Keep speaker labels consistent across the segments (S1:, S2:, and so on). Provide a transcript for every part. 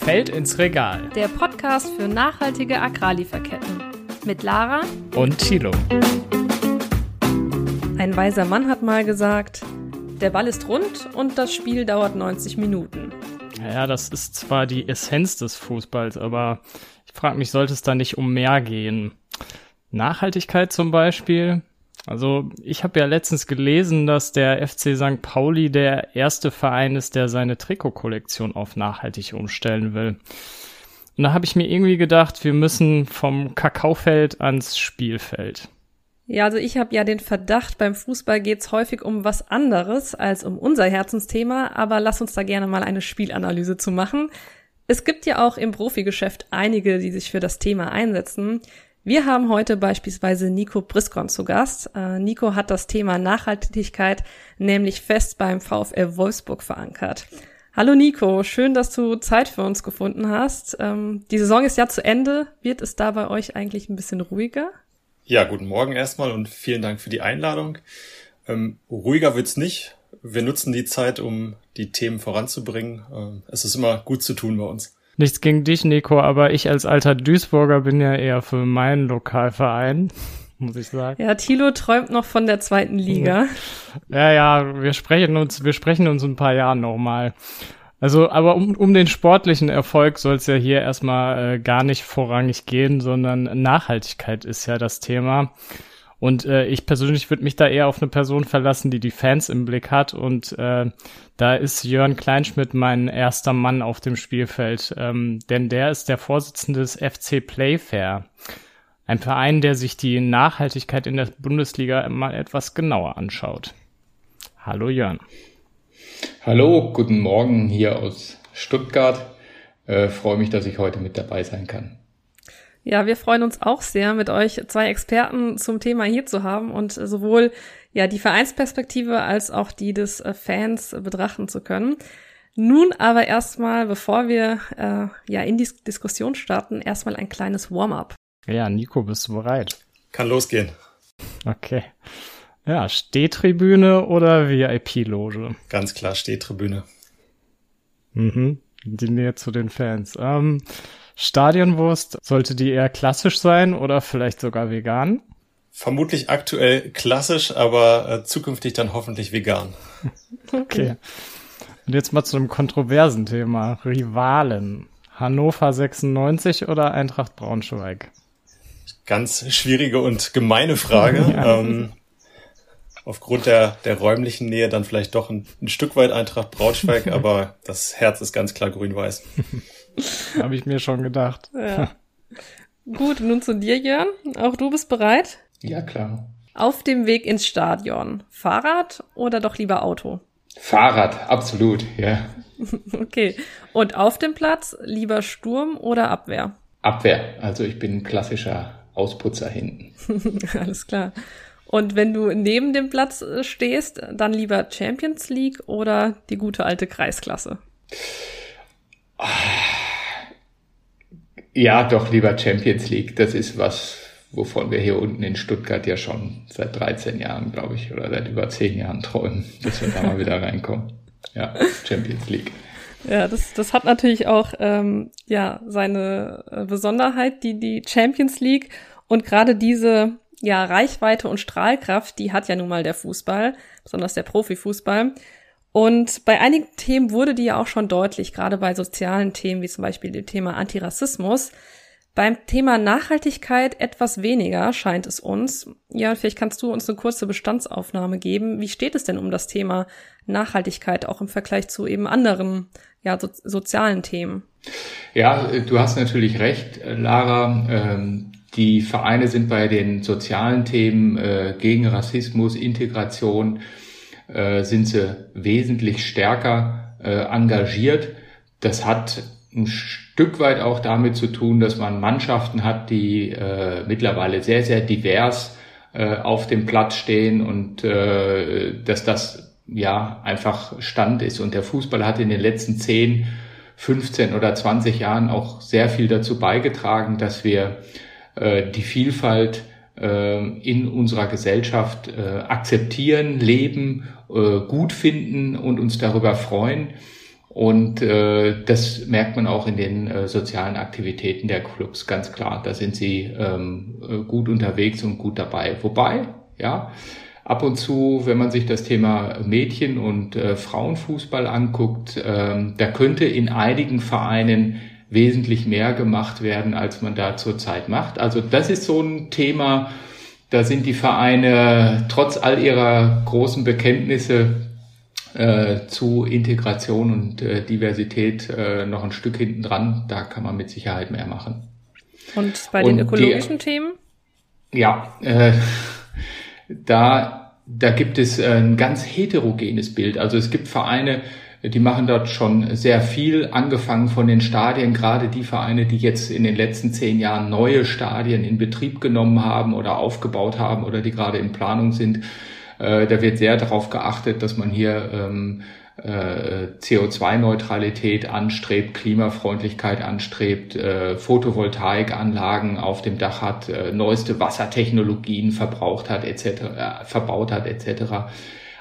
S1: Feld ins Regal.
S2: Der Podcast für nachhaltige Agrarlieferketten. Mit Lara
S1: und Thilo.
S2: Ein weiser Mann hat mal gesagt, der Ball ist rund und das Spiel dauert 90 Minuten.
S1: Ja, das ist zwar die Essenz des Fußballs, aber ich frage mich, sollte es da nicht um mehr gehen? Nachhaltigkeit zum Beispiel? Also ich habe ja letztens gelesen, dass der FC St. Pauli der erste Verein ist, der seine Trikotkollektion auf nachhaltig umstellen will. Und da habe ich mir irgendwie gedacht, wir müssen vom Kakaofeld ans Spielfeld.
S2: Ja, also ich habe ja den Verdacht, beim Fußball geht's häufig um was anderes als um unser Herzensthema, aber lass uns da gerne mal eine Spielanalyse zu machen. Es gibt ja auch im Profigeschäft einige, die sich für das Thema einsetzen. Wir haben heute beispielsweise Nico Briskon zu Gast. Äh, Nico hat das Thema Nachhaltigkeit nämlich fest beim VfL Wolfsburg verankert. Hallo Nico, schön, dass du Zeit für uns gefunden hast. Ähm, die Saison ist ja zu Ende. Wird es da bei euch eigentlich ein bisschen ruhiger?
S3: Ja, guten Morgen erstmal und vielen Dank für die Einladung. Ähm, ruhiger wird's nicht. Wir nutzen die Zeit, um die Themen voranzubringen. Ähm, es ist immer gut zu tun bei uns.
S1: Nichts gegen dich, Nico, aber ich als alter Duisburger bin ja eher für meinen Lokalverein, muss ich sagen.
S2: Ja, Thilo träumt noch von der zweiten Liga.
S1: Ja, ja, wir sprechen uns, wir sprechen uns ein paar Jahren nochmal. Also, aber um, um den sportlichen Erfolg soll es ja hier erstmal äh, gar nicht vorrangig gehen, sondern Nachhaltigkeit ist ja das Thema. Und äh, ich persönlich würde mich da eher auf eine Person verlassen, die die Fans im Blick hat. Und äh, da ist Jörn Kleinschmidt mein erster Mann auf dem Spielfeld, ähm, denn der ist der Vorsitzende des FC Playfair. Ein Verein, der sich die Nachhaltigkeit in der Bundesliga mal etwas genauer anschaut. Hallo Jörn.
S4: Hallo, guten Morgen hier aus Stuttgart. Äh, freue mich, dass ich heute mit dabei sein kann.
S2: Ja, wir freuen uns auch sehr, mit euch zwei Experten zum Thema hier zu haben und sowohl ja die Vereinsperspektive als auch die des äh, Fans betrachten zu können. Nun aber erstmal, bevor wir äh, ja in die Diskussion starten, erstmal ein kleines Warm-up.
S1: Ja, Nico, bist du bereit?
S3: Kann losgehen.
S1: Okay. Ja, Stehtribüne oder VIP-Loge?
S3: Ganz klar Stehtribüne.
S1: Mhm. Die Nähe zu den Fans. Ähm, Stadionwurst, sollte die eher klassisch sein oder vielleicht sogar vegan?
S3: Vermutlich aktuell klassisch, aber äh, zukünftig dann hoffentlich vegan.
S1: okay. Und jetzt mal zu einem kontroversen Thema. Rivalen. Hannover 96 oder Eintracht Braunschweig?
S3: Ganz schwierige und gemeine Frage. ja. ähm, aufgrund der, der räumlichen Nähe dann vielleicht doch ein, ein Stück weit Eintracht Braunschweig, aber das Herz ist ganz klar grün-weiß.
S1: Habe ich mir schon gedacht. Ja.
S2: Gut, nun zu dir, Jörn. Auch du bist bereit?
S4: Ja, klar.
S2: Auf dem Weg ins Stadion. Fahrrad oder doch lieber Auto?
S4: Fahrrad, absolut, ja.
S2: okay. Und auf dem Platz lieber Sturm oder Abwehr?
S4: Abwehr. Also ich bin ein klassischer Ausputzer hinten.
S2: Alles klar. Und wenn du neben dem Platz äh, stehst, dann lieber Champions League oder die gute alte Kreisklasse?
S4: Ja, doch lieber Champions League. Das ist was, wovon wir hier unten in Stuttgart ja schon seit 13 Jahren, glaube ich, oder seit über 10 Jahren träumen, dass wir da mal wieder reinkommen. Ja, Champions League.
S2: Ja, das, das hat natürlich auch ähm, ja seine äh, Besonderheit, die die Champions League und gerade diese ja Reichweite und Strahlkraft, die hat ja nun mal der Fußball, besonders der Profifußball. Und bei einigen Themen wurde die ja auch schon deutlich, gerade bei sozialen Themen wie zum Beispiel dem Thema Antirassismus. Beim Thema Nachhaltigkeit etwas weniger, scheint es uns. Ja, vielleicht kannst du uns eine kurze Bestandsaufnahme geben. Wie steht es denn um das Thema Nachhaltigkeit auch im Vergleich zu eben anderen ja, so, sozialen Themen?
S4: Ja, du hast natürlich recht, Lara. Ähm, die Vereine sind bei den sozialen Themen äh, gegen Rassismus, Integration, äh, sind sie wesentlich stärker äh, engagiert. Das hat ein Stück weit auch damit zu tun, dass man Mannschaften hat, die äh, mittlerweile sehr, sehr divers äh, auf dem Platz stehen und äh, dass das ja einfach Stand ist. Und der Fußball hat in den letzten 10, 15 oder 20 Jahren auch sehr viel dazu beigetragen, dass wir äh, die Vielfalt äh, in unserer Gesellschaft äh, akzeptieren, leben, äh, gut finden und uns darüber freuen. Und äh, das merkt man auch in den äh, sozialen Aktivitäten der Clubs ganz klar. Da sind sie ähm, äh, gut unterwegs und gut dabei. Wobei, ja, ab und zu, wenn man sich das Thema Mädchen- und äh, Frauenfußball anguckt, ähm, da könnte in einigen Vereinen wesentlich mehr gemacht werden, als man da zurzeit macht. Also das ist so ein Thema, da sind die Vereine trotz all ihrer großen Bekenntnisse äh, zu Integration und äh, Diversität äh, noch ein Stück hinten dran. Da kann man mit Sicherheit mehr machen.
S2: Und bei den und ökologischen die, Themen?
S4: Ja, äh, da, da gibt es ein ganz heterogenes Bild. Also es gibt Vereine, die machen dort schon sehr viel, angefangen von den Stadien, gerade die Vereine, die jetzt in den letzten zehn Jahren neue Stadien in Betrieb genommen haben oder aufgebaut haben oder die gerade in Planung sind äh, da wird sehr darauf geachtet, dass man hier ähm, äh, CO2-Neutralität anstrebt, Klimafreundlichkeit anstrebt, äh, Photovoltaikanlagen auf dem Dach hat, äh, neueste Wassertechnologien verbraucht hat, etc., äh, verbaut hat, etc.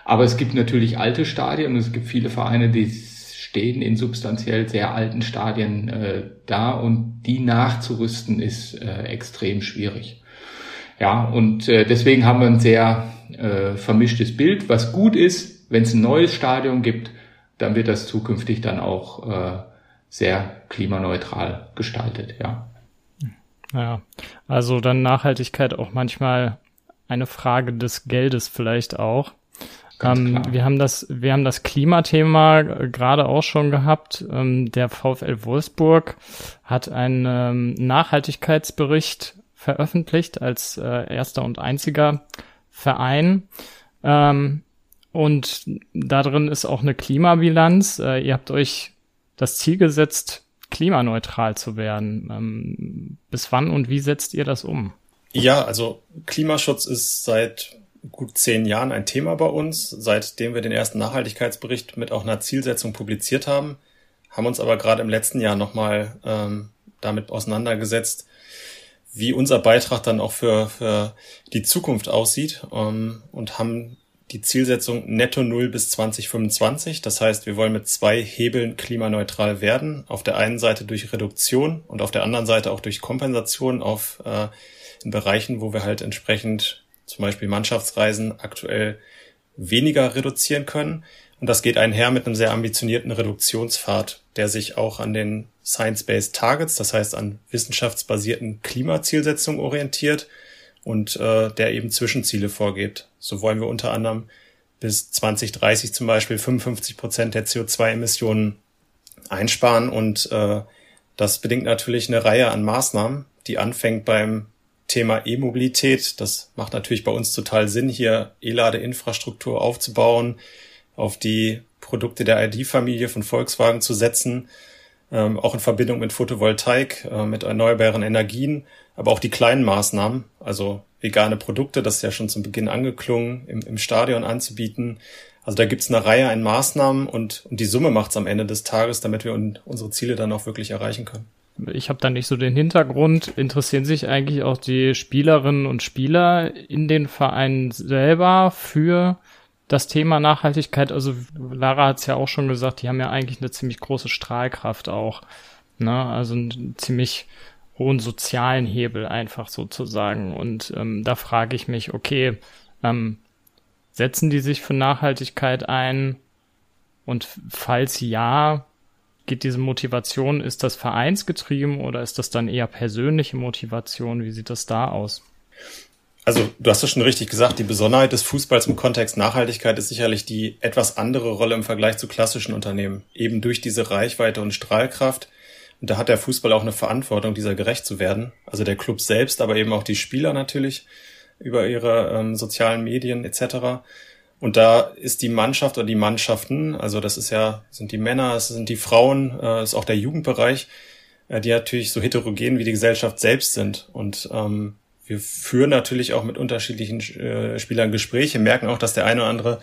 S4: Aber es gibt natürlich alte Stadien und es gibt viele Vereine, die stehen in substanziell sehr alten Stadien äh, da und die nachzurüsten ist äh, extrem schwierig. Ja, und äh, deswegen haben wir ein sehr äh, vermischtes Bild, was gut ist, wenn es ein neues Stadion gibt, dann wird das zukünftig dann auch äh, sehr klimaneutral gestaltet, ja.
S1: Ja, also dann Nachhaltigkeit auch manchmal eine Frage des Geldes vielleicht auch. Ähm, wir haben das, wir haben das Klimathema äh, gerade auch schon gehabt. Ähm, der VfL Wolfsburg hat einen ähm, Nachhaltigkeitsbericht veröffentlicht als äh, erster und einziger Verein. Ähm, und da drin ist auch eine Klimabilanz. Äh, ihr habt euch das Ziel gesetzt, klimaneutral zu werden. Ähm, bis wann und wie setzt ihr das um?
S3: Ja, also Klimaschutz ist seit gut zehn Jahren ein Thema bei uns, seitdem wir den ersten Nachhaltigkeitsbericht mit auch einer Zielsetzung publiziert haben, haben uns aber gerade im letzten Jahr nochmal ähm, damit auseinandergesetzt, wie unser Beitrag dann auch für, für die Zukunft aussieht ähm, und haben die Zielsetzung netto null bis 2025. Das heißt, wir wollen mit zwei Hebeln klimaneutral werden. Auf der einen Seite durch Reduktion und auf der anderen Seite auch durch Kompensation auf äh, in Bereichen, wo wir halt entsprechend zum Beispiel Mannschaftsreisen aktuell weniger reduzieren können. Und das geht einher mit einem sehr ambitionierten Reduktionspfad, der sich auch an den Science-Based Targets, das heißt an wissenschaftsbasierten Klimazielsetzungen orientiert und äh, der eben Zwischenziele vorgibt. So wollen wir unter anderem bis 2030 zum Beispiel 55 Prozent der CO2-Emissionen einsparen und äh, das bedingt natürlich eine Reihe an Maßnahmen, die anfängt beim Thema E-Mobilität. Das macht natürlich bei uns total Sinn, hier E-Ladeinfrastruktur aufzubauen, auf die Produkte der ID-Familie von Volkswagen zu setzen, ähm, auch in Verbindung mit Photovoltaik, äh, mit erneuerbaren Energien, aber auch die kleinen Maßnahmen, also vegane Produkte, das ist ja schon zum Beginn angeklungen, im, im Stadion anzubieten. Also da gibt's eine Reihe an Maßnahmen und, und die Summe macht's am Ende des Tages, damit wir unsere Ziele dann auch wirklich erreichen können.
S1: Ich habe da nicht so den Hintergrund. Interessieren sich eigentlich auch die Spielerinnen und Spieler in den Vereinen selber für das Thema Nachhaltigkeit, also Lara hat es ja auch schon gesagt, die haben ja eigentlich eine ziemlich große Strahlkraft auch. Ne? Also einen ziemlich hohen sozialen Hebel einfach sozusagen. Und ähm, da frage ich mich, okay, ähm, setzen die sich für Nachhaltigkeit ein? Und falls ja, geht diese Motivation, ist das vereinsgetrieben oder ist das dann eher persönliche Motivation? Wie sieht das da aus?
S3: Also du hast es schon richtig gesagt, die Besonderheit des Fußballs im Kontext Nachhaltigkeit ist sicherlich die etwas andere Rolle im Vergleich zu klassischen Unternehmen, eben durch diese Reichweite und Strahlkraft. Und da hat der Fußball auch eine Verantwortung, dieser gerecht zu werden. Also der Club selbst, aber eben auch die Spieler natürlich über ihre ähm, sozialen Medien etc. Und da ist die Mannschaft oder die Mannschaften, also das ist ja, sind die Männer, es sind die Frauen, äh, ist auch der Jugendbereich, äh, die natürlich so heterogen wie die Gesellschaft selbst sind. Und ähm, wir führen natürlich auch mit unterschiedlichen äh, Spielern Gespräche, merken auch, dass der eine oder andere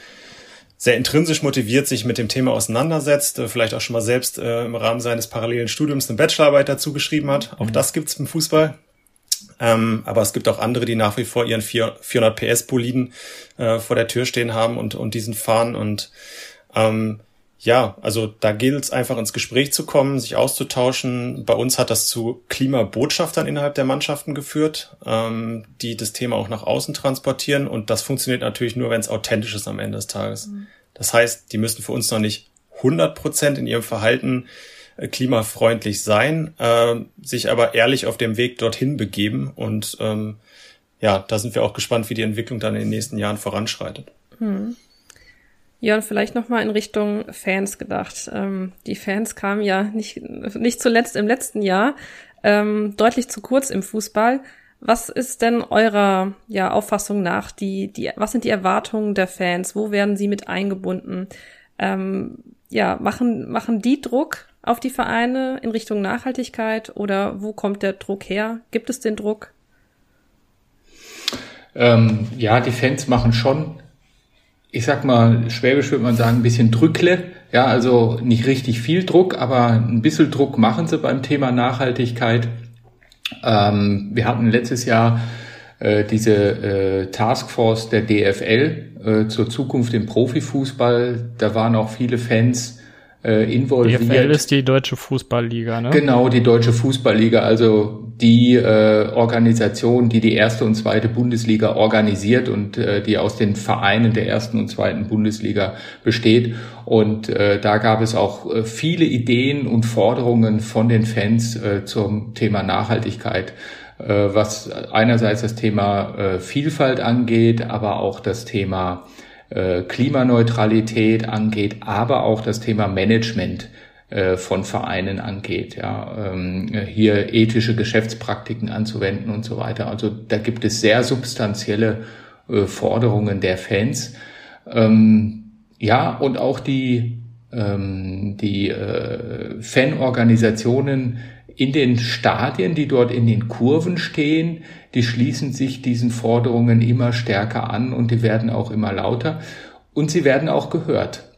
S3: sehr intrinsisch motiviert sich mit dem Thema auseinandersetzt, äh, vielleicht auch schon mal selbst äh, im Rahmen seines parallelen Studiums eine Bachelorarbeit dazu geschrieben hat. Auch mhm. das gibt's im Fußball. Ähm, aber es gibt auch andere, die nach wie vor ihren 400 PS Boliden äh, vor der Tür stehen haben und, und diesen fahren und ähm, ja, also da gilt es einfach ins Gespräch zu kommen, sich auszutauschen. Bei uns hat das zu Klimabotschaftern innerhalb der Mannschaften geführt, ähm, die das Thema auch nach außen transportieren. Und das funktioniert natürlich nur, wenn es authentisch ist am Ende des Tages. Mhm. Das heißt, die müssen für uns noch nicht 100 Prozent in ihrem Verhalten klimafreundlich sein, äh, sich aber ehrlich auf dem Weg dorthin begeben. Und ähm, ja, da sind wir auch gespannt, wie die Entwicklung dann in den nächsten Jahren voranschreitet. Mhm.
S2: Ja, und vielleicht nochmal in Richtung Fans gedacht. Ähm, die Fans kamen ja nicht, nicht zuletzt im letzten Jahr ähm, deutlich zu kurz im Fußball. Was ist denn eurer ja, Auffassung nach die, die, was sind die Erwartungen der Fans? Wo werden sie mit eingebunden? Ähm, ja, machen, machen die Druck auf die Vereine in Richtung Nachhaltigkeit oder wo kommt der Druck her? Gibt es den Druck?
S4: Ähm, ja, die Fans machen schon ich sag mal, schwäbisch würde man sagen, ein bisschen Drückle. Ja, also nicht richtig viel Druck, aber ein bisschen Druck machen sie beim Thema Nachhaltigkeit. Ähm, wir hatten letztes Jahr äh, diese äh, Taskforce der DFL äh, zur Zukunft im Profifußball. Da waren auch viele Fans äh, involviert.
S1: DFL ist die deutsche Fußballliga, ne?
S4: Genau, die deutsche Fußballliga, also die äh, Organisation, die die erste und zweite Bundesliga organisiert und äh, die aus den Vereinen der ersten und zweiten Bundesliga besteht. Und äh, da gab es auch äh, viele Ideen und Forderungen von den Fans äh, zum Thema Nachhaltigkeit äh, was einerseits das Thema äh, Vielfalt angeht, aber auch das Thema äh, Klimaneutralität angeht, aber auch das Thema Management äh, von Vereinen angeht, ja, ähm, hier ethische Geschäftspraktiken anzuwenden und so weiter. Also da gibt es sehr substanzielle äh, Forderungen der Fans. Ähm, ja, und auch die, ähm, die Fanorganisationen in den Stadien, die dort in den Kurven stehen, die schließen sich diesen Forderungen immer stärker an und die werden auch immer lauter und sie werden auch gehört.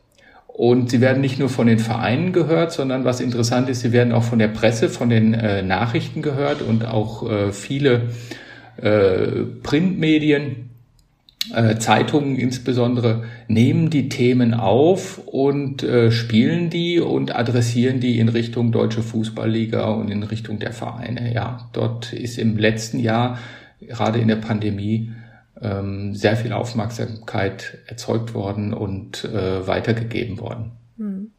S4: Und sie werden nicht nur von den Vereinen gehört, sondern was interessant ist, sie werden auch von der Presse, von den äh, Nachrichten gehört und auch äh, viele äh, Printmedien Zeitungen insbesondere nehmen die Themen auf und äh, spielen die und adressieren die in Richtung Deutsche Fußballliga und in Richtung der Vereine. Ja, dort ist im letzten Jahr, gerade in der Pandemie, ähm, sehr viel Aufmerksamkeit erzeugt worden und äh, weitergegeben worden. Hm.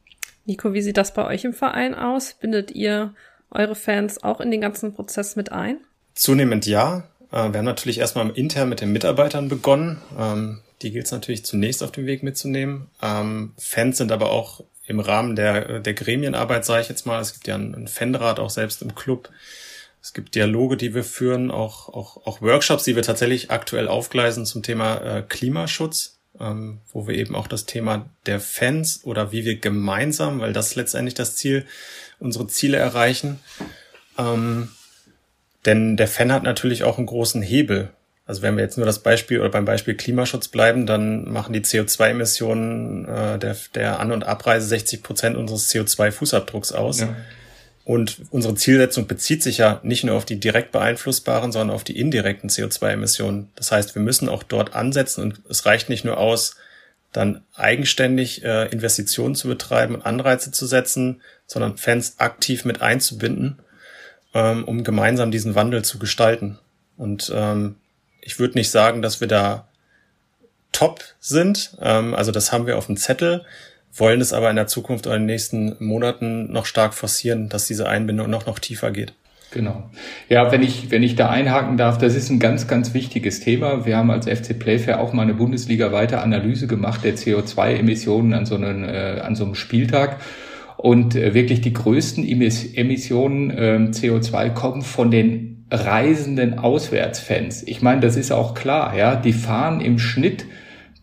S2: Nico, wie sieht das bei euch im Verein aus? Bindet ihr eure Fans auch in den ganzen Prozess mit ein?
S3: Zunehmend ja. Äh, wir haben natürlich erstmal intern mit den Mitarbeitern begonnen. Ähm, die gilt es natürlich zunächst auf dem Weg mitzunehmen. Ähm, Fans sind aber auch im Rahmen der, der Gremienarbeit, sage ich jetzt mal. Es gibt ja einen Fanrat auch selbst im Club. Es gibt Dialoge, die wir führen, auch, auch, auch Workshops, die wir tatsächlich aktuell aufgleisen zum Thema äh, Klimaschutz, ähm, wo wir eben auch das Thema der Fans oder wie wir gemeinsam, weil das letztendlich das Ziel, unsere Ziele erreichen, denn der Fan hat natürlich auch einen großen Hebel. Also wenn wir jetzt nur das Beispiel oder beim Beispiel Klimaschutz bleiben, dann machen die CO2-Emissionen äh, der, der An- und Abreise 60 Prozent unseres CO2-Fußabdrucks aus. Ja. Und unsere Zielsetzung bezieht sich ja nicht nur auf die direkt beeinflussbaren, sondern auf die indirekten CO2-Emissionen. Das heißt, wir müssen auch dort ansetzen und es reicht nicht nur aus, dann eigenständig äh, Investitionen zu betreiben und Anreize zu setzen, sondern Fans aktiv mit einzubinden ähm, um gemeinsam diesen Wandel zu gestalten. Und ähm, ich würde nicht sagen, dass wir da top sind. Ähm, also das haben wir auf dem Zettel, wollen es aber in der Zukunft oder in den nächsten Monaten noch stark forcieren, dass diese Einbindung noch, noch tiefer geht.
S4: Genau. Ja, wenn ich, wenn ich da einhaken darf, das ist ein ganz, ganz wichtiges Thema. Wir haben als FC Playfair auch mal eine Bundesliga-weite Analyse gemacht der CO2-Emissionen an so einem, äh, an so einem Spieltag. Und äh, wirklich die größten Emissionen äh, CO2 kommen von den reisenden Auswärtsfans. Ich meine, das ist auch klar, ja. Die fahren im Schnitt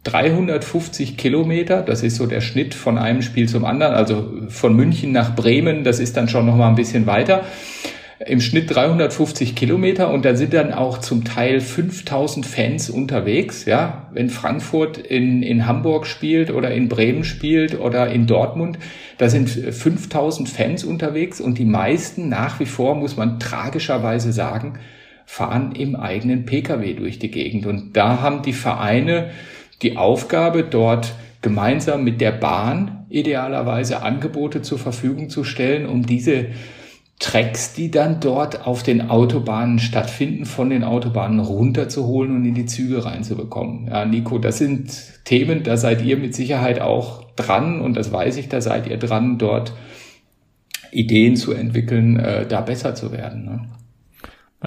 S4: 350 Kilometer, das ist so der Schnitt von einem Spiel zum anderen, also von München nach Bremen, das ist dann schon noch mal ein bisschen weiter im Schnitt 350 Kilometer und da sind dann auch zum Teil 5000 Fans unterwegs, ja. Wenn Frankfurt in, in Hamburg spielt oder in Bremen spielt oder in Dortmund, da sind 5000 Fans unterwegs und die meisten nach wie vor, muss man tragischerweise sagen, fahren im eigenen Pkw durch die Gegend. Und da haben die Vereine die Aufgabe, dort gemeinsam mit der Bahn idealerweise Angebote zur Verfügung zu stellen, um diese Tracks, die dann dort auf den Autobahnen stattfinden, von den Autobahnen runterzuholen und in die Züge reinzubekommen. Ja, Nico, das sind Themen, da seid ihr mit Sicherheit auch dran und das weiß ich, da seid ihr dran, dort Ideen zu entwickeln, äh, da besser zu werden. Ne?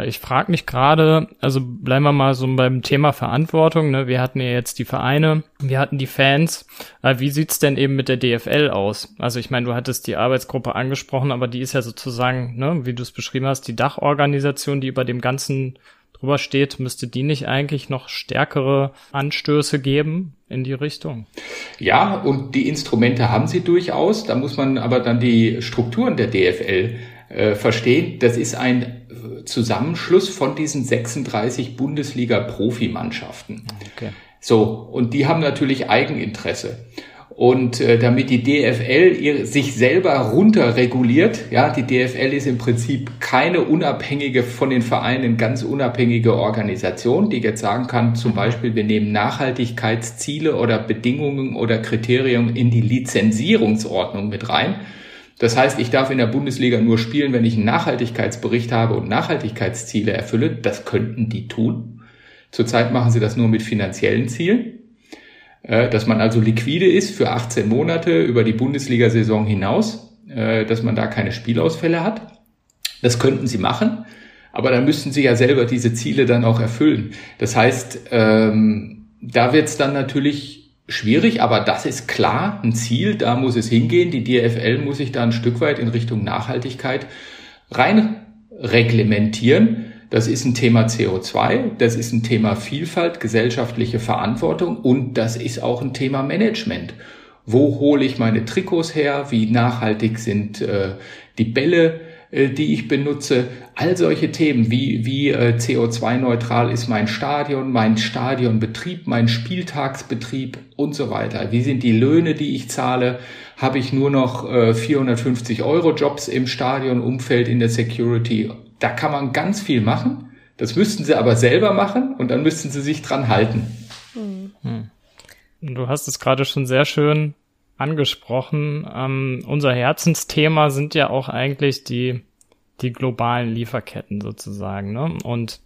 S1: Ich frage mich gerade, also bleiben wir mal so beim Thema Verantwortung. Ne? Wir hatten ja jetzt die Vereine, wir hatten die Fans. Äh, wie sieht's denn eben mit der DFL aus? Also ich meine, du hattest die Arbeitsgruppe angesprochen, aber die ist ja sozusagen, ne, wie du es beschrieben hast, die Dachorganisation, die über dem Ganzen drüber steht. Müsste die nicht eigentlich noch stärkere Anstöße geben in die Richtung?
S4: Ja, und die Instrumente haben sie durchaus. Da muss man aber dann die Strukturen der DFL äh, verstehen. Das ist ein Zusammenschluss von diesen 36 Bundesliga-Profimannschaften. Okay. So, und die haben natürlich Eigeninteresse. Und äh, damit die DFL ihr, sich selber runterreguliert, ja, die DFL ist im Prinzip keine unabhängige von den Vereinen, ganz unabhängige Organisation, die jetzt sagen kann, zum Beispiel, wir nehmen Nachhaltigkeitsziele oder Bedingungen oder Kriterien in die Lizenzierungsordnung mit rein, das heißt, ich darf in der Bundesliga nur spielen, wenn ich einen Nachhaltigkeitsbericht habe und Nachhaltigkeitsziele erfülle. Das könnten die tun. Zurzeit machen sie das nur mit finanziellen Zielen, äh, dass man also liquide ist für 18 Monate über die Bundesliga-Saison hinaus, äh, dass man da keine Spielausfälle hat. Das könnten sie machen, aber dann müssten sie ja selber diese Ziele dann auch erfüllen. Das heißt, ähm, da wird es dann natürlich schwierig, aber das ist klar ein Ziel, da muss es hingehen. Die DFL muss sich da ein Stück weit in Richtung Nachhaltigkeit rein reglementieren. Das ist ein Thema CO2, das ist ein Thema Vielfalt, gesellschaftliche Verantwortung und das ist auch ein Thema Management. Wo hole ich meine Trikots her? Wie nachhaltig sind äh, die Bälle? Äh, die ich benutze, all solche Themen wie, wie äh, CO2-neutral ist mein Stadion, mein Stadionbetrieb, mein Spieltagsbetrieb und so weiter. Wie sind die Löhne, die ich zahle? Habe ich nur noch äh, 450 Euro Jobs im Stadionumfeld in der Security? Da kann man ganz viel machen. Das müssten sie aber selber machen und dann müssten sie sich dran halten.
S1: Hm. Du hast es gerade schon sehr schön angesprochen. Ähm, unser Herzensthema sind ja auch eigentlich die, die globalen Lieferketten sozusagen. Ne? Und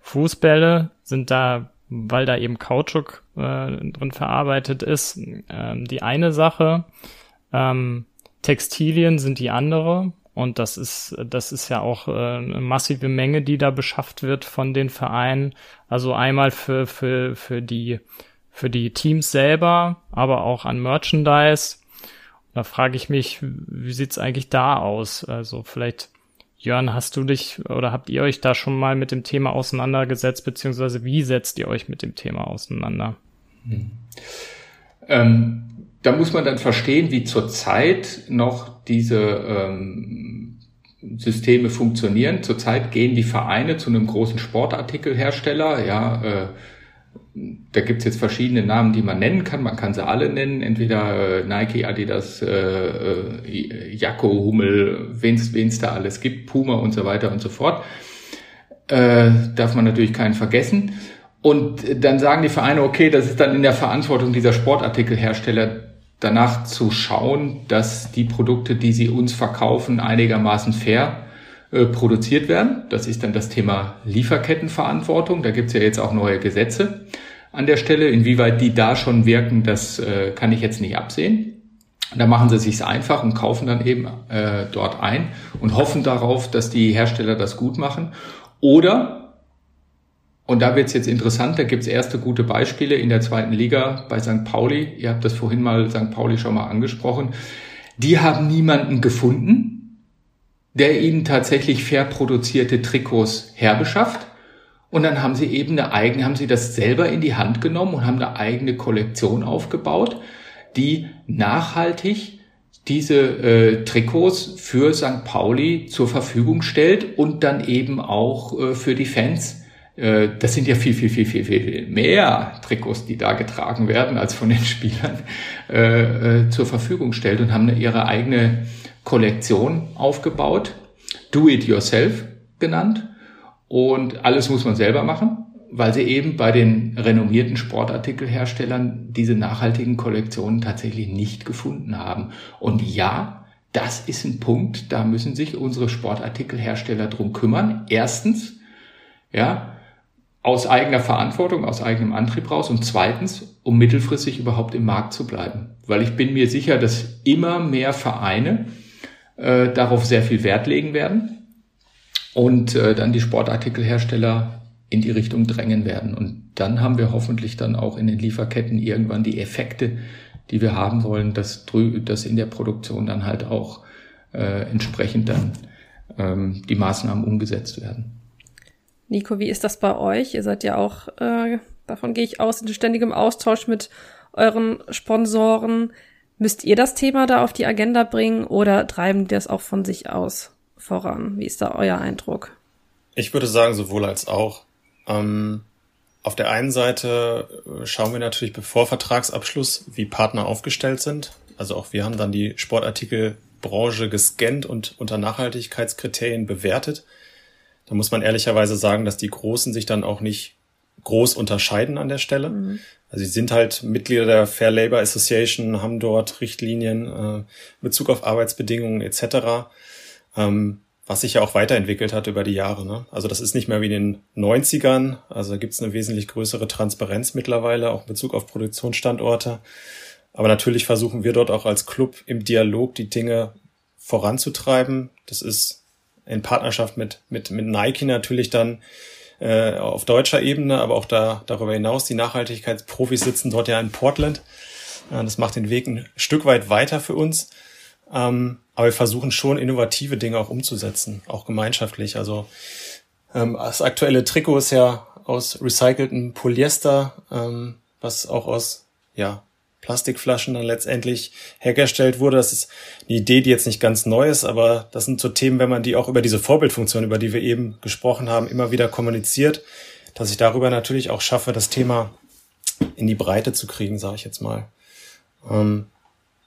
S1: Fußbälle sind da, weil da eben Kautschuk äh, drin verarbeitet ist, äh, die eine Sache. Ähm, Textilien sind die andere. Und das ist, das ist ja auch äh, eine massive Menge, die da beschafft wird von den Vereinen. Also einmal für, für, für die für die Teams selber, aber auch an Merchandise. Da frage ich mich, wie sieht's eigentlich da aus? Also vielleicht, Jörn, hast du dich oder habt ihr euch da schon mal mit dem Thema auseinandergesetzt, beziehungsweise wie setzt ihr euch mit dem Thema auseinander? Hm.
S4: Ähm, da muss man dann verstehen, wie zurzeit noch diese ähm, Systeme funktionieren. Zurzeit gehen die Vereine zu einem großen Sportartikelhersteller, ja, äh, da gibt's jetzt verschiedene Namen, die man nennen kann. Man kann sie alle nennen, entweder äh, Nike, Adidas, äh, äh, Jacko, Hummel, wen's, wen's da alles gibt, Puma und so weiter und so fort. Äh, darf man natürlich keinen vergessen. Und dann sagen die Vereine, okay, das ist dann in der Verantwortung dieser Sportartikelhersteller, danach zu schauen, dass die Produkte, die sie uns verkaufen, einigermaßen fair äh, produziert werden. Das ist dann das Thema Lieferkettenverantwortung. Da gibt es ja jetzt auch neue Gesetze an der Stelle. Inwieweit die da schon wirken, das äh, kann ich jetzt nicht absehen. Da machen sie sich einfach und kaufen dann eben äh, dort ein und hoffen darauf, dass die Hersteller das gut machen. Oder, und da wird es jetzt interessant, da gibt es erste gute Beispiele in der zweiten Liga bei St. Pauli. Ihr habt das vorhin mal St. Pauli schon mal angesprochen. Die haben niemanden gefunden, der ihnen tatsächlich fair produzierte Trikots herbeschafft. Und dann haben sie eben eine eigene, haben sie das selber in die Hand genommen und haben eine eigene Kollektion aufgebaut, die nachhaltig diese äh, Trikots für St. Pauli zur Verfügung stellt und dann eben auch äh, für die Fans. Äh, das sind ja viel, viel, viel, viel, viel mehr Trikots, die da getragen werden, als von den Spielern äh, äh, zur Verfügung stellt und haben ihre eigene Kollektion aufgebaut, Do It Yourself genannt. Und alles muss man selber machen. weil sie eben bei den renommierten Sportartikelherstellern diese nachhaltigen Kollektionen tatsächlich nicht gefunden haben. Und ja, das ist ein Punkt, da müssen sich unsere Sportartikelhersteller drum kümmern. Erstens, ja, aus eigener Verantwortung, aus eigenem Antrieb raus und zweitens, um mittelfristig überhaupt im Markt zu bleiben. Weil ich bin mir sicher, dass immer mehr Vereine äh, darauf sehr viel Wert legen werden und äh, dann die Sportartikelhersteller in die Richtung drängen werden. Und dann haben wir hoffentlich dann auch in den Lieferketten irgendwann die Effekte, die wir haben wollen, dass, dass in der Produktion dann halt auch äh, entsprechend dann ähm, die Maßnahmen umgesetzt werden.
S2: Nico, wie ist das bei euch? Ihr seid ja auch, äh, davon gehe ich aus, in ständigem Austausch mit euren Sponsoren. Müsst ihr das Thema da auf die Agenda bringen oder treiben die das auch von sich aus voran? Wie ist da euer Eindruck?
S3: Ich würde sagen, sowohl als auch. Ähm, auf der einen Seite äh, schauen wir natürlich bevor Vertragsabschluss, wie Partner aufgestellt sind. Also auch wir haben dann die Sportartikelbranche gescannt und unter Nachhaltigkeitskriterien bewertet. Da muss man ehrlicherweise sagen, dass die Großen sich dann auch nicht groß unterscheiden an der Stelle. Mhm. Also sie sind halt Mitglieder der Fair Labor Association, haben dort Richtlinien äh, Bezug auf Arbeitsbedingungen etc. Ähm, was sich ja auch weiterentwickelt hat über die Jahre. Ne? Also das ist nicht mehr wie in den 90ern. Also gibt es eine wesentlich größere Transparenz mittlerweile, auch in Bezug auf Produktionsstandorte. Aber natürlich versuchen wir dort auch als Club im Dialog die Dinge voranzutreiben. Das ist in Partnerschaft mit, mit, mit Nike natürlich dann äh, auf deutscher Ebene, aber auch da darüber hinaus. Die Nachhaltigkeitsprofis sitzen dort ja in Portland. Ja, das macht den Weg ein Stück weit weiter für uns. Ähm, aber wir versuchen schon innovative Dinge auch umzusetzen, auch gemeinschaftlich. Also ähm, das aktuelle Trikot ist ja aus recyceltem Polyester, ähm, was auch aus ja, Plastikflaschen dann letztendlich hergestellt wurde. Das ist eine Idee, die jetzt nicht ganz neu ist, aber das sind so Themen, wenn man die auch über diese Vorbildfunktion, über die wir eben gesprochen haben, immer wieder kommuniziert, dass ich darüber natürlich auch schaffe, das Thema in die Breite zu kriegen, sage ich jetzt mal. Ähm,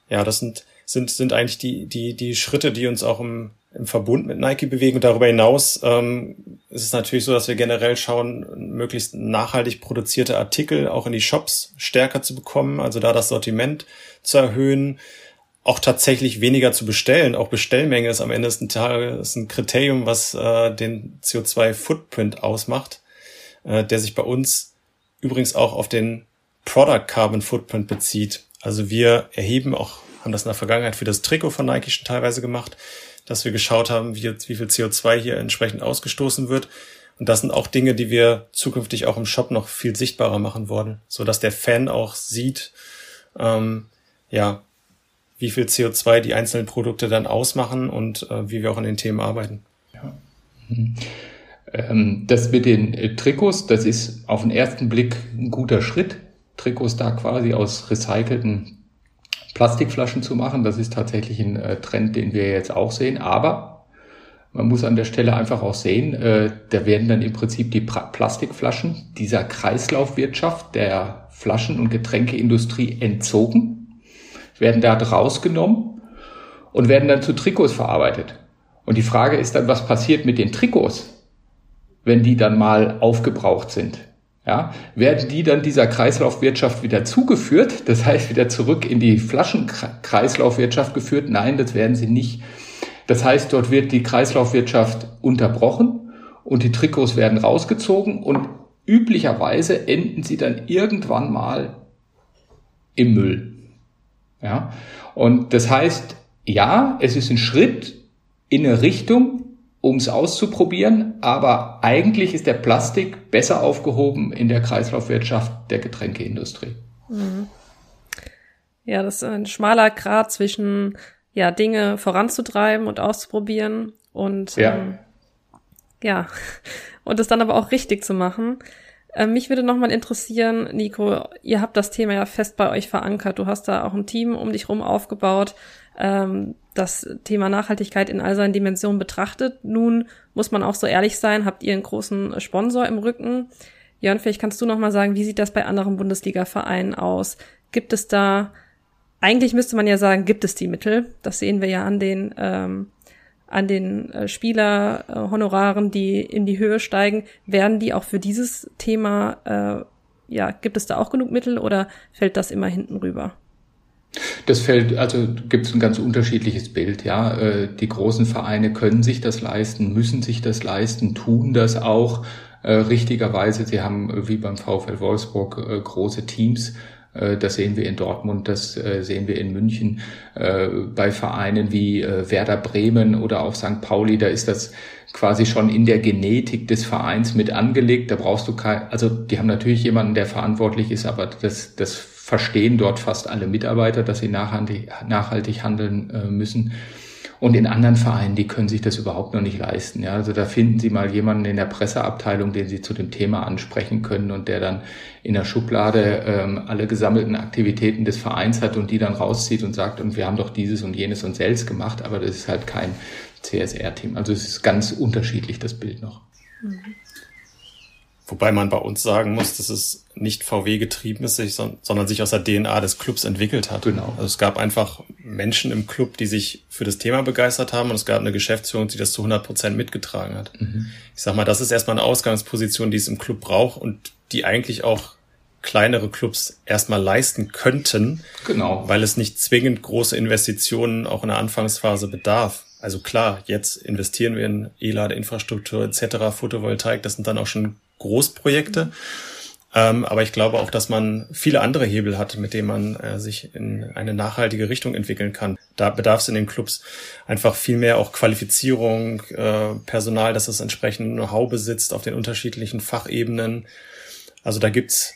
S3: ja, das sind sind, sind eigentlich die, die, die Schritte, die uns auch im, im Verbund mit Nike bewegen. Und darüber hinaus ähm, ist es natürlich so, dass wir generell schauen, möglichst nachhaltig produzierte Artikel auch in die Shops stärker zu bekommen, also da das Sortiment zu erhöhen, auch tatsächlich weniger zu bestellen. Auch Bestellmenge ist am Ende des Tages ein Kriterium, was äh, den CO2-Footprint ausmacht, äh, der sich bei uns übrigens auch auf den Product Carbon Footprint bezieht. Also wir erheben auch haben das in der Vergangenheit für das Trikot von Nike schon teilweise gemacht, dass wir geschaut haben, wie, wie viel CO2 hier entsprechend ausgestoßen wird. Und das sind auch Dinge, die wir zukünftig auch im Shop noch viel sichtbarer machen wollen, so dass der Fan auch sieht, ähm, ja, wie viel CO2 die einzelnen Produkte dann ausmachen und äh, wie wir auch an den Themen arbeiten. Ja.
S4: Mhm. Ähm, das mit den äh, Trikots, das ist auf den ersten Blick ein guter Schritt. Trikots da quasi aus recycelten Plastikflaschen zu machen. Das ist tatsächlich ein äh, Trend, den wir jetzt auch sehen. Aber man muss an der Stelle einfach auch sehen, äh, da werden dann im Prinzip die Plastikflaschen dieser Kreislaufwirtschaft der Flaschen- und Getränkeindustrie entzogen, werden da rausgenommen und werden dann zu Trikots verarbeitet. Und die Frage ist dann, was passiert mit den Trikots, wenn die dann mal aufgebraucht sind? Ja, werden die dann dieser Kreislaufwirtschaft wieder zugeführt, das heißt wieder zurück in die Flaschenkreislaufwirtschaft geführt? Nein, das werden sie nicht. Das heißt, dort wird die Kreislaufwirtschaft unterbrochen und die Trikots werden rausgezogen und üblicherweise enden sie dann irgendwann mal im Müll. Ja, und das heißt, ja, es ist ein Schritt in eine Richtung, um es auszuprobieren, aber eigentlich ist der Plastik besser aufgehoben in der Kreislaufwirtschaft der Getränkeindustrie. Mhm.
S2: Ja, das ist ein schmaler Grad zwischen ja Dinge voranzutreiben und auszuprobieren und ja, ähm, ja. und es dann aber auch richtig zu machen. Ähm, mich würde nochmal interessieren, Nico, ihr habt das Thema ja fest bei euch verankert. Du hast da auch ein Team um dich rum aufgebaut ähm, das Thema Nachhaltigkeit in all seinen Dimensionen betrachtet. Nun muss man auch so ehrlich sein, habt ihr einen großen Sponsor im Rücken. Jörn, vielleicht kannst du noch mal sagen, wie sieht das bei anderen Bundesliga-Vereinen aus? Gibt es da, eigentlich müsste man ja sagen, gibt es die Mittel? Das sehen wir ja an den, ähm, an den äh, Spielerhonoraren, die in die Höhe steigen, werden die auch für dieses Thema, äh, ja, gibt es da auch genug Mittel oder fällt das immer hinten rüber?
S4: Das fällt, also gibt es ein ganz unterschiedliches Bild, ja. Äh, die großen Vereine können sich das leisten, müssen sich das leisten, tun das auch äh, richtigerweise. Sie haben äh, wie beim VfL Wolfsburg große Teams. Das sehen wir in Dortmund, das sehen wir in München. Bei Vereinen wie Werder Bremen oder auch St. Pauli, da ist das quasi schon in der Genetik des Vereins mit angelegt. Da brauchst du kein, also die haben natürlich jemanden, der verantwortlich ist, aber das, das verstehen dort fast alle Mitarbeiter, dass sie nachhaltig, nachhaltig handeln äh, müssen. Und in anderen Vereinen, die können sich das überhaupt noch nicht leisten. Ja, also da finden Sie mal jemanden in der Presseabteilung, den Sie zu dem Thema ansprechen können und der dann in der Schublade ähm, alle gesammelten Aktivitäten des Vereins hat und die dann rauszieht und sagt, und wir haben doch dieses und jenes und selbst gemacht, aber das ist halt kein CSR-Team. Also es ist ganz unterschiedlich, das Bild noch. Mhm.
S3: Wobei man bei uns sagen muss, dass es nicht VW getrieben ist, sondern sich aus der DNA des Clubs entwickelt hat. Genau. Also es gab einfach Menschen im Club, die sich für das Thema begeistert haben und es gab eine Geschäftsführung, die das zu 100 Prozent mitgetragen hat. Mhm. Ich sag mal, das ist erstmal eine Ausgangsposition, die es im Club braucht und die eigentlich auch kleinere Clubs erstmal leisten könnten. Genau. Weil es nicht zwingend große Investitionen auch in der Anfangsphase bedarf. Also klar, jetzt investieren wir in E-Ladeinfrastruktur etc., Photovoltaik, das sind dann auch schon Großprojekte. Ähm, aber ich glaube auch, dass man viele andere Hebel hat, mit denen man äh, sich in eine nachhaltige Richtung entwickeln kann. Da bedarf es in den Clubs einfach viel mehr auch Qualifizierung, äh, Personal, das es entsprechend Know-how besitzt auf den unterschiedlichen Fachebenen. Also da gibt's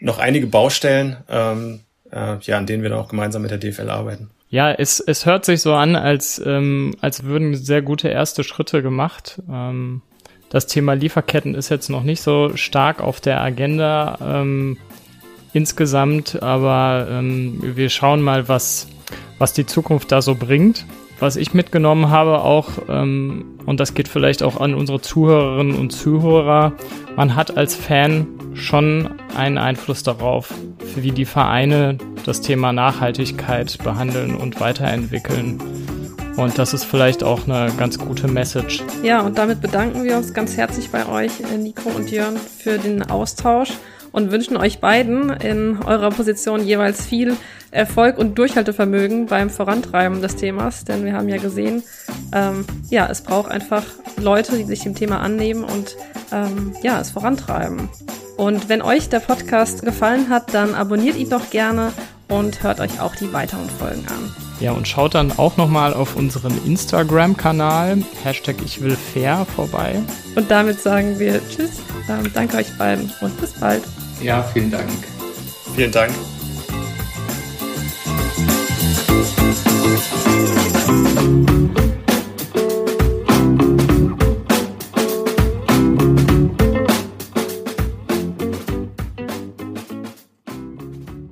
S3: noch einige Baustellen, ähm, äh, ja, an denen wir dann auch gemeinsam mit der DFL arbeiten.
S1: Ja, es, es hört sich so an, als, ähm, als würden sehr gute erste Schritte gemacht. Ähm, das Thema Lieferketten ist jetzt noch nicht so stark auf der Agenda ähm, insgesamt, aber ähm, wir schauen mal, was, was die Zukunft da so bringt. Was ich mitgenommen habe auch, ähm, und das geht vielleicht auch an unsere Zuhörerinnen und Zuhörer, man hat als Fan schon einen Einfluss darauf, wie die Vereine das Thema Nachhaltigkeit behandeln und weiterentwickeln. Und das ist vielleicht auch eine ganz gute Message.
S2: Ja, und damit bedanken wir uns ganz herzlich bei euch, Nico und Jörn, für den Austausch und wünschen euch beiden in eurer Position jeweils viel Erfolg und Durchhaltevermögen beim Vorantreiben des Themas, denn wir haben ja gesehen, ähm, ja, es braucht einfach Leute, die sich dem Thema annehmen und ähm, ja, es vorantreiben. Und wenn euch der Podcast gefallen hat, dann abonniert ihn doch gerne und hört euch auch die weiteren Folgen an.
S1: Ja, und schaut dann auch nochmal auf unseren Instagram-Kanal, Hashtag ich will fair, vorbei.
S2: Und damit sagen wir Tschüss, ähm, danke euch beiden und bis bald.
S4: Ja, vielen Dank.
S3: Vielen Dank.